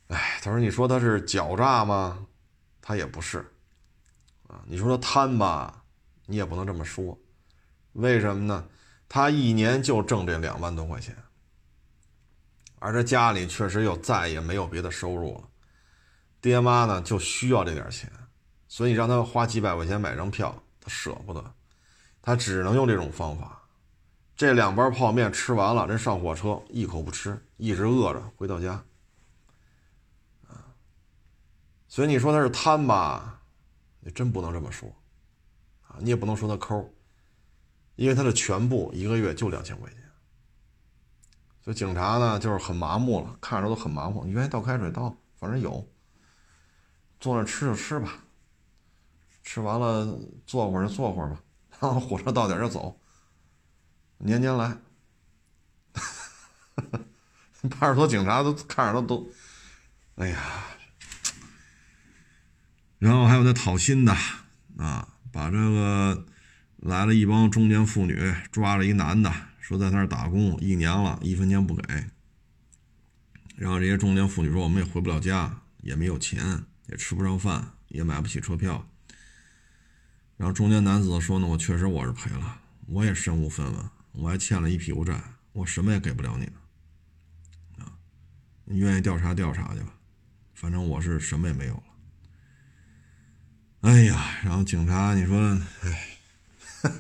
哎，他说：“你说他是狡诈吗？他也不是，啊，你说他贪吧，你也不能这么说。为什么呢？他一年就挣这两万多块钱，而这家里确实又再也没有别的收入了，爹妈呢就需要这点钱，所以让他花几百块钱买张票，他舍不得，他只能用这种方法。这两包泡面吃完了，人上火车一口不吃，一直饿着回到家。啊，所以你说他是贪吧，你真不能这么说，啊，你也不能说他抠，因为他的全部一个月就两千块钱。所以警察呢，就是很麻木了，看着都很麻木。你愿意倒开水倒，反正有。坐那吃就吃吧，吃完了坐会儿就坐会儿吧，然后火车到点就走。年年来，派出所警察都看着都都，哎呀。然后还有那讨薪的啊，把这个来了一帮中年妇女，抓了一男的。说在那打工一年了，一分钱不给。然后这些中年妇女说：“我们也回不了家，也没有钱，也吃不上饭，也买不起车票。”然后中年男子说：“呢，我确实我是赔了，我也身无分文，我还欠了一屁股债，我什么也给不了你们。啊，你愿意调查调查去吧，反正我是什么也没有了。”哎呀，然后警察，你说，哎，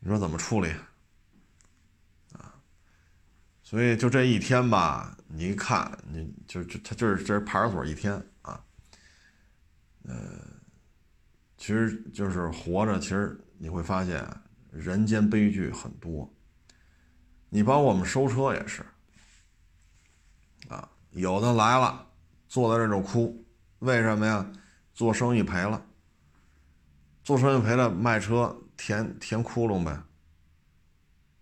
你说怎么处理？所以就这一天吧，你一看，你就就他就是这是派出所一天啊，呃，其实就是活着，其实你会发现人间悲剧很多。你包括我们收车也是，啊，有的来了坐在这就哭，为什么呀？做生意赔了，做生意赔了，卖车填填窟窿呗。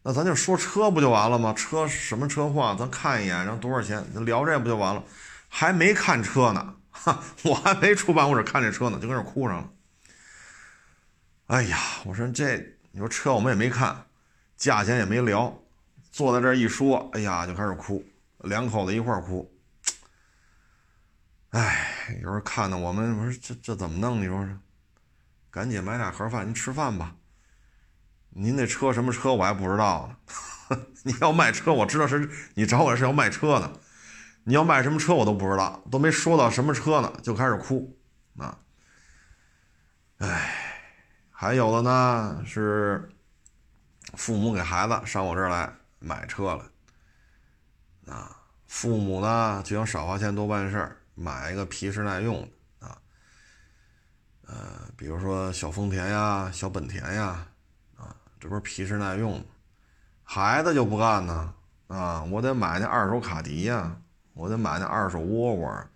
那咱就说车不就完了吗？车什么车况？咱看一眼，然后多少钱？聊这不就完了？还没看车呢，哈，我还没出办公室看这车呢，就跟这哭上了。哎呀，我说这，你说车我们也没看，价钱也没聊，坐在这一说，哎呀，就开始哭，两口子一块哭。哎，有时候看的我们，我说这这怎么弄？你说说，赶紧买俩盒饭，您吃饭吧。您那车什么车我还不知道呢，你要卖车我知道是你找我是要卖车的，你要卖什么车我都不知道，都没说到什么车呢就开始哭啊，哎，还有的呢是父母给孩子上我这儿来买车了，啊，父母呢就想少花钱多办事儿，买一个皮实耐用的啊，呃，比如说小丰田呀、小本田呀。这不是皮实耐用，孩子就不干呢啊！我得买那二手卡迪呀，我得买那二手沃尔沃，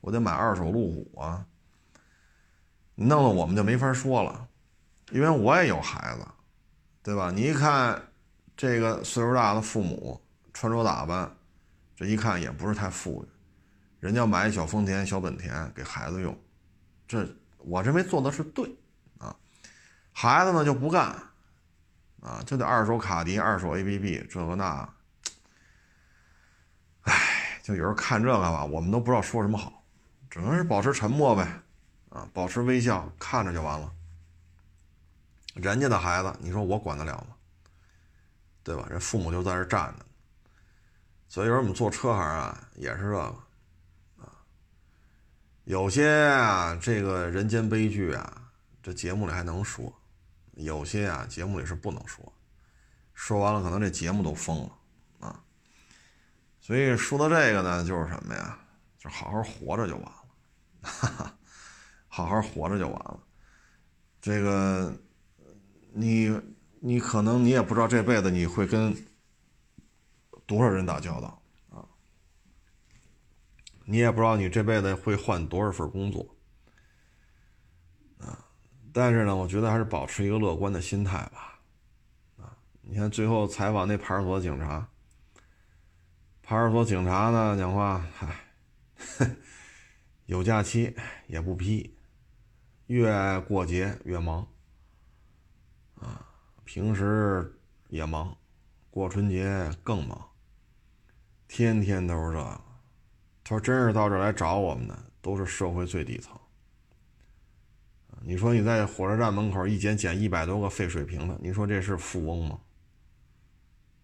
我得买二手路虎啊！弄得我们就没法说了，因为我也有孩子，对吧？你一看这个岁数大的父母穿着打扮，这一看也不是太富裕，人家买小丰田、小本田给孩子用，这我认为做的是对啊。孩子呢就不干。啊，就得二手卡迪、二手 APP，这个那，哎，就有时候看这个吧，我们都不知道说什么好，只能是保持沉默呗，啊，保持微笑，看着就完了。人家的孩子，你说我管得了吗？对吧？人父母就在这站着，所以有时候我们做车行啊，也是这个，啊，有些啊，这个人间悲剧啊，这节目里还能说。有些啊，节目里是不能说，说完了可能这节目都封了啊。所以说到这个呢，就是什么呀？就好好活着就完了，哈哈，好好活着就完了。这个，你你可能你也不知道这辈子你会跟多少人打交道啊，你也不知道你这辈子会换多少份工作。但是呢，我觉得还是保持一个乐观的心态吧。啊，你看最后采访那派出所警察，派出所警察呢讲话，嗨，有假期也不批，越过节越忙。啊，平时也忙，过春节更忙，天天都是这个。他说：“真是到这儿来找我们的，都是社会最底层。”你说你在火车站门口一捡捡一百多个废水瓶的，你说这是富翁吗？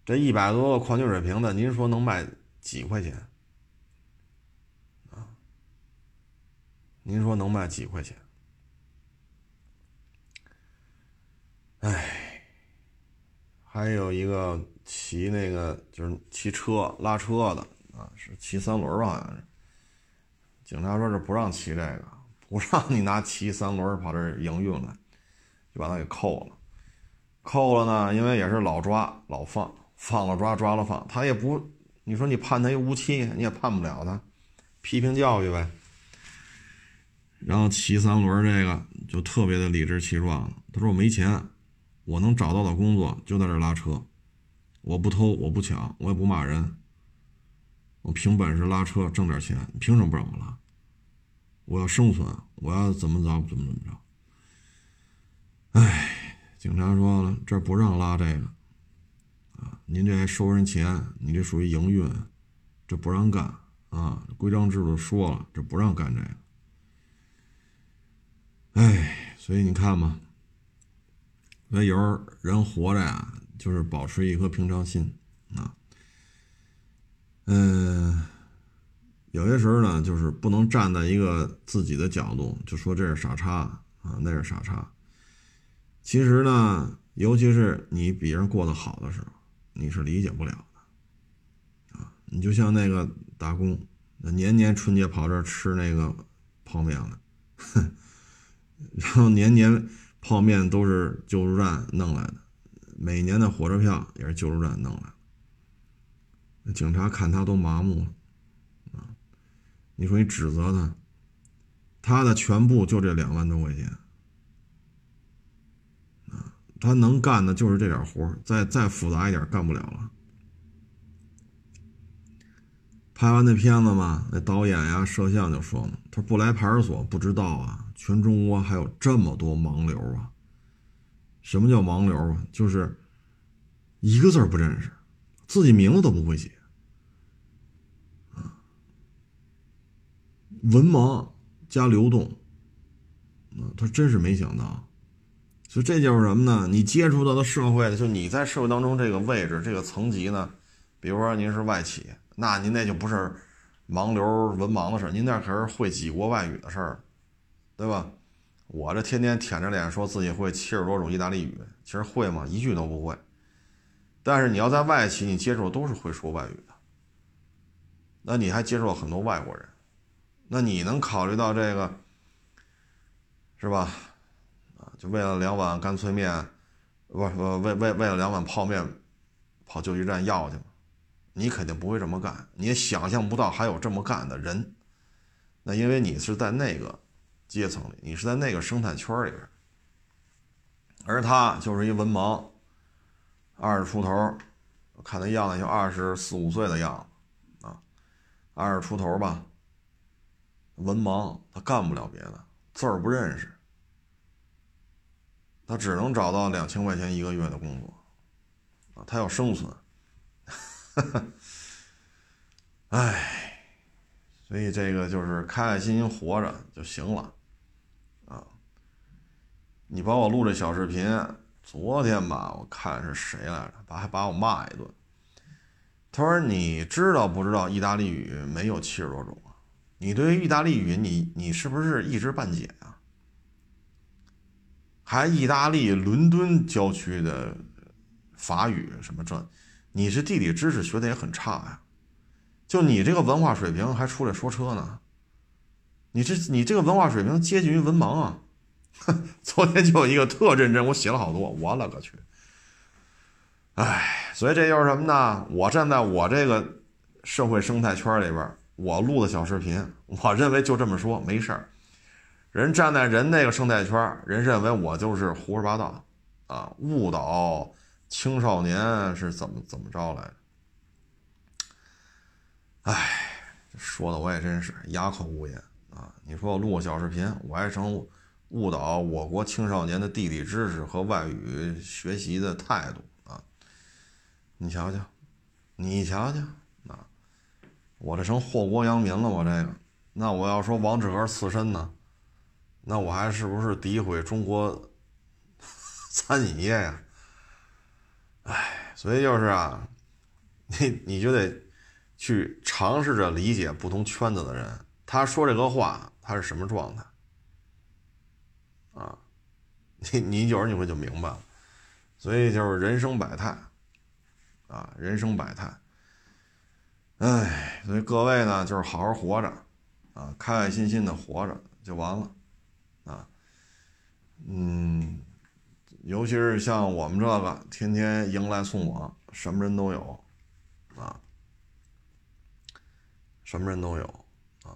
这一百多个矿泉水瓶的，您说能卖几块钱啊？您说能卖几块钱？哎，还有一个骑那个就是骑车拉车的啊，是骑三轮吧？好像是。警察说这不让骑这个，不让你拿骑三轮跑这营运来，就把他给扣了。扣了呢，因为也是老抓老放，放了抓，抓了放，他也不，你说你判他一无期，你也判不了他，批评教育呗。然后骑三轮这个就特别的理直气壮他说我没钱。我能找到的工作就在这拉车，我不偷，我不抢，我也不骂人，我凭本事拉车挣点钱，凭什么不让我拉？我要生存，我要怎么着怎么怎么着？哎，警察说了，这不让拉这个，啊，您这还收人钱，你这属于营运，这不让干啊，规章制度说了，这不让干这个。哎，所以你看嘛。所以有时候人活着呀，就是保持一颗平常心啊。嗯，有些时候呢，就是不能站在一个自己的角度就说这是傻叉啊，那是傻叉。其实呢，尤其是你比人过得好的时候，你是理解不了的啊。你就像那个打工，年年春节跑这儿吃那个泡面了，然后年年。泡面都是救助站弄来的，每年的火车票也是救助站弄来的。警察看他都麻木了，你说你指责他，他的全部就这两万多块钱，啊，他能干的就是这点活再再复杂一点干不了了。拍完那片子嘛，那导演呀、摄像就说嘛：“他不来派出所不知道啊，全中国还有这么多盲流啊。什么叫盲流啊？就是一个字不认识，自己名字都不会写文盲加流动，啊，他真是没想到。所以这就是什么呢？你接触到的社会呢，就你在社会当中这个位置、这个层级呢，比如说您是外企。”那您那就不是盲流文盲的事您那可是会几国外语的事儿，对吧？我这天天舔着脸说自己会七十多种意大利语，其实会吗？一句都不会。但是你要在外企，你接触都是会说外语的，那你还接触了很多外国人，那你能考虑到这个，是吧？啊，就为了两碗干脆面，不不为为为了两碗泡面，跑救济站要去吗？你肯定不会这么干，你也想象不到还有这么干的人。那因为你是在那个阶层里，你是在那个生态圈里边，而他就是一文盲，二十出头，看那样子就二十四五岁的样子啊，二十出头吧，文盲，他干不了别的，字儿不认识，他只能找到两千块钱一个月的工作啊，他要生存。哈哈，哎，所以这个就是开开心心活着就行了，啊！你帮我录这小视频，昨天吧，我看是谁来着，把还把我骂一顿。他说：“你知道不知道意大利语没有七十多种？你对于意大利语，你你是不是一知半解啊？还意大利伦敦郊区的法语什么这？”你是地理知识学的也很差呀，就你这个文化水平还出来说车呢？你这你这个文化水平接近于文盲啊！昨天就有一个特认真，我写了好多，我勒个去！哎，所以这就是什么呢？我站在我这个社会生态圈里边，我录的小视频，我认为就这么说没事儿。人站在人那个生态圈，人认为我就是胡说八道啊，误导。青少年是怎么怎么着来着？哎，说的我也真是哑口无言啊！你说我录个小视频，我还成误导我国青少年的地理知识和外语学习的态度啊！你瞧瞧，你瞧瞧！我这成祸国殃民了，我这个，那我要说王致和刺身呢，那我还是不是诋毁中国餐饮业呀？哎，所以就是啊，你你就得去尝试着理解不同圈子的人，他说这个话，他是什么状态啊？你你有时候你会就明白了。所以就是人生百态啊，人生百态。哎，所以各位呢，就是好好活着啊，开开心心的活着就完了啊。嗯，尤其是像我们这个天天迎来送往，什么人都有啊。什么人都有啊！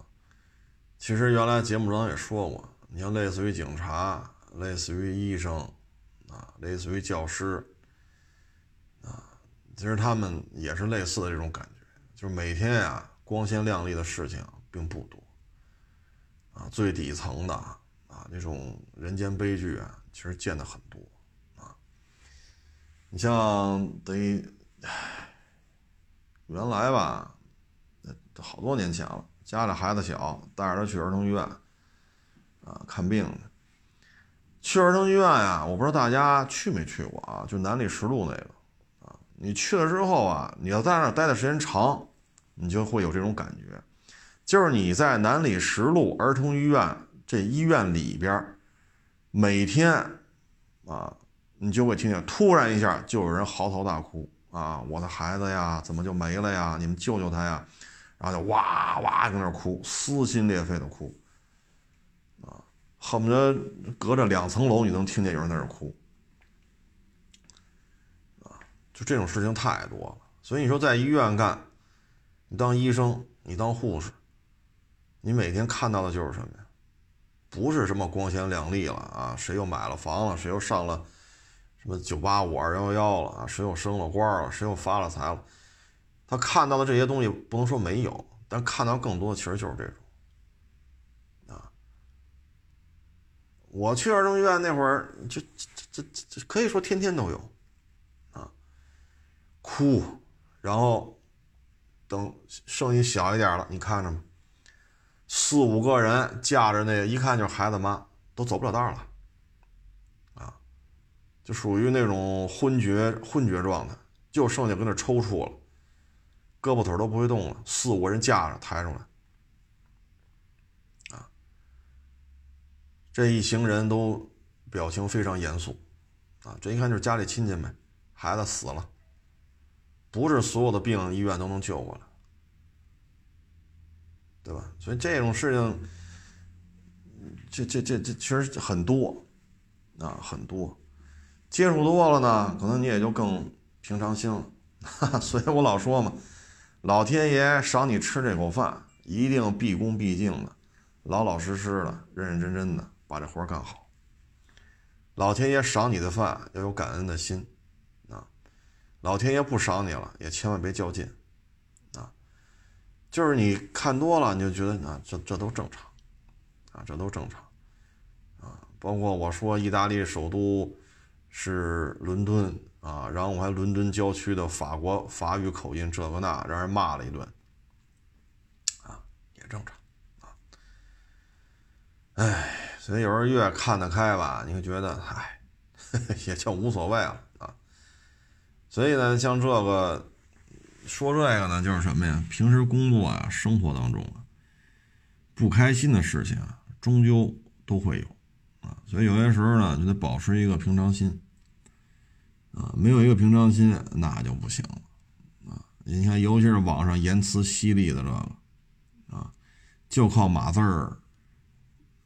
其实原来节目中也说过，你像类似于警察、类似于医生啊、类似于教师啊，其实他们也是类似的这种感觉，就是每天呀光鲜亮丽的事情并不多啊，最底层的啊那种人间悲剧啊，其实见的很多啊。你像等于原来吧。好多年前了，家里孩子小，带着他去儿童医院，啊，看病去儿童医院呀，我不知道大家去没去过啊？就南礼石路那个，啊，你去了之后啊，你要在那儿待的时间长，你就会有这种感觉，就是你在南礼石路儿童医院这医院里边，每天，啊，你就会听见突然一下就有人嚎啕大哭啊，我的孩子呀，怎么就没了呀？你们救救他呀！然后就哇哇跟那哭，撕心裂肺的哭，啊，恨不得隔着两层楼你能听见有人在那哭，啊，就这种事情太多了。所以你说在医院干，你当医生，你当护士，你每天看到的就是什么呀？不是什么光鲜亮丽了啊，谁又买了房了，谁又上了什么九八五二幺幺了啊，谁又升了官了，谁又发了财了。他看到的这些东西不能说没有，但看到更多的其实就是这种，啊，我去儿童医院那会儿，就这这这可以说天天都有，啊，哭，然后等声音小一点了，你看着吗？四五个人架着那个一看就是孩子妈，都走不了道了，啊，就属于那种昏厥昏厥状态，就剩下跟那抽搐了。胳膊腿都不会动了，四五个人架着抬出来，啊，这一行人都表情非常严肃，啊，这一看就是家里亲戚呗，孩子死了，不是所有的病医院都能救过来，对吧？所以这种事情，这这这这其实很多，啊，很多，接触多了呢，可能你也就更平常心了，所以我老说嘛。老天爷赏你吃这口饭，一定毕恭毕敬的，老老实实的，认认真真的把这活干好。老天爷赏你的饭要有感恩的心，老天爷不赏你了，也千万别较劲，啊，就是你看多了，你就觉得啊，这这都正常，啊，这都正常，啊，包括我说意大利首都是伦敦。啊，然后我还伦敦郊区的法国法语口音，这个那让人骂了一顿，啊，也正常，啊，哎，所以有时候越看得开吧，你会觉得，唉，也就无所谓了。所以呢，像这个说这个呢，就是什么呀？平时工作啊，生活当中啊，不开心的事情啊，终究都会有啊。所以有些时候呢，就得保持一个平常心。啊，没有一个平常心，那就不行了啊！你看，尤其是网上言辞犀利的这个，啊，就靠码字儿、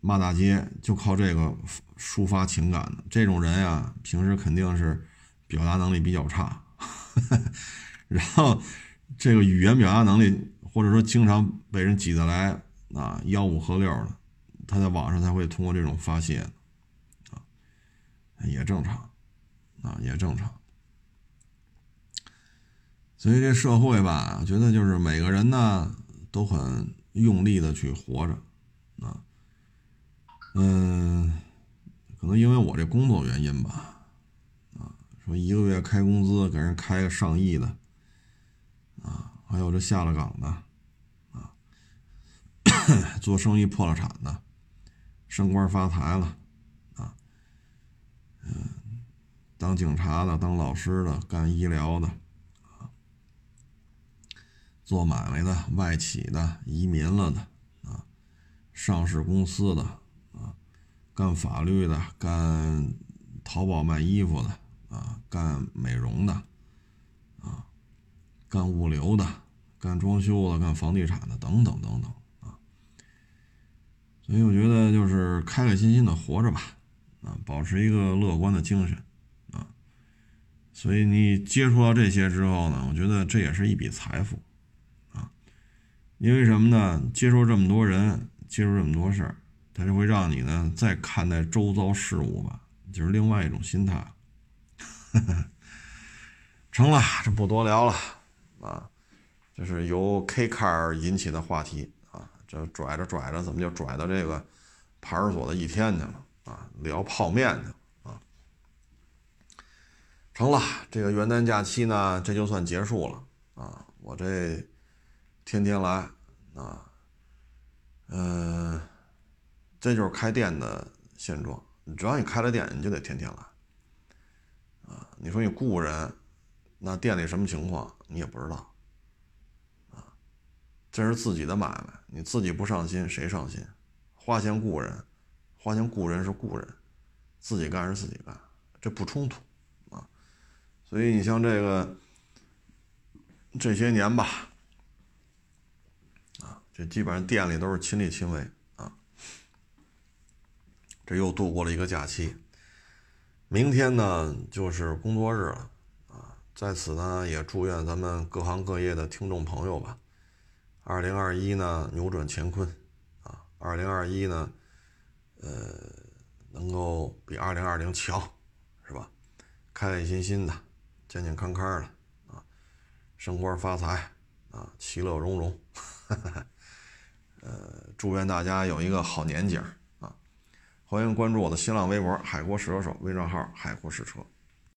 骂大街，就靠这个抒发情感的这种人呀，平时肯定是表达能力比较差，然后这个语言表达能力，或者说经常被人挤得来啊，吆五喝六的，他在网上才会通过这种发泄，啊，也正常。啊，也正常，所以这社会吧，觉得就是每个人呢都很用力的去活着，啊，嗯，可能因为我这工作原因吧，说一个月开工资给人开个上亿的，啊，还有这下了岗的，啊，做生意破了产的，升官发财了，啊，嗯。当警察的，当老师的，干医疗的，啊，做买卖的、外企的、移民了的啊，上市公司的啊，干法律的、干淘宝卖衣服的啊，干美容的啊，干物流的、干装修的、干房地产的等等等等啊。所以我觉得就是开开心心的活着吧，啊，保持一个乐观的精神啊。所以你接触到这些之后呢，我觉得这也是一笔财富啊。因为什么呢？接触这么多人，接触这么多事儿，它就会让你呢再看待周遭事物吧，就是另外一种心态。成了，这不多聊了啊，这是由 K car 引起的话题啊，这拽着拽着，怎么就拽到这个派出所的一天去了啊？聊泡面去啊？成了，这个元旦假期呢，这就算结束了啊，我这。天天来啊，嗯，这就是开店的现状。只要你开了店，你就得天天来你说你雇人，那店里什么情况你也不知道啊。这是自己的买卖，你自己不上心，谁上心？花钱雇人，花钱雇人是雇人，自己干是自己干，这不冲突啊。所以你像这个这些年吧。啊这基本上店里都是亲力亲为啊！这又度过了一个假期，明天呢就是工作日了啊！在此呢也祝愿咱们各行各业的听众朋友吧，二零二一呢扭转乾坤啊！二零二一呢，呃，能够比二零二零强，是吧？开开心心的，健健康康的啊，升官发财啊，其乐融融。呃，祝愿大家有一个好年景啊！欢迎关注我的新浪微博“海阔试车手”微账号“海阔试车”。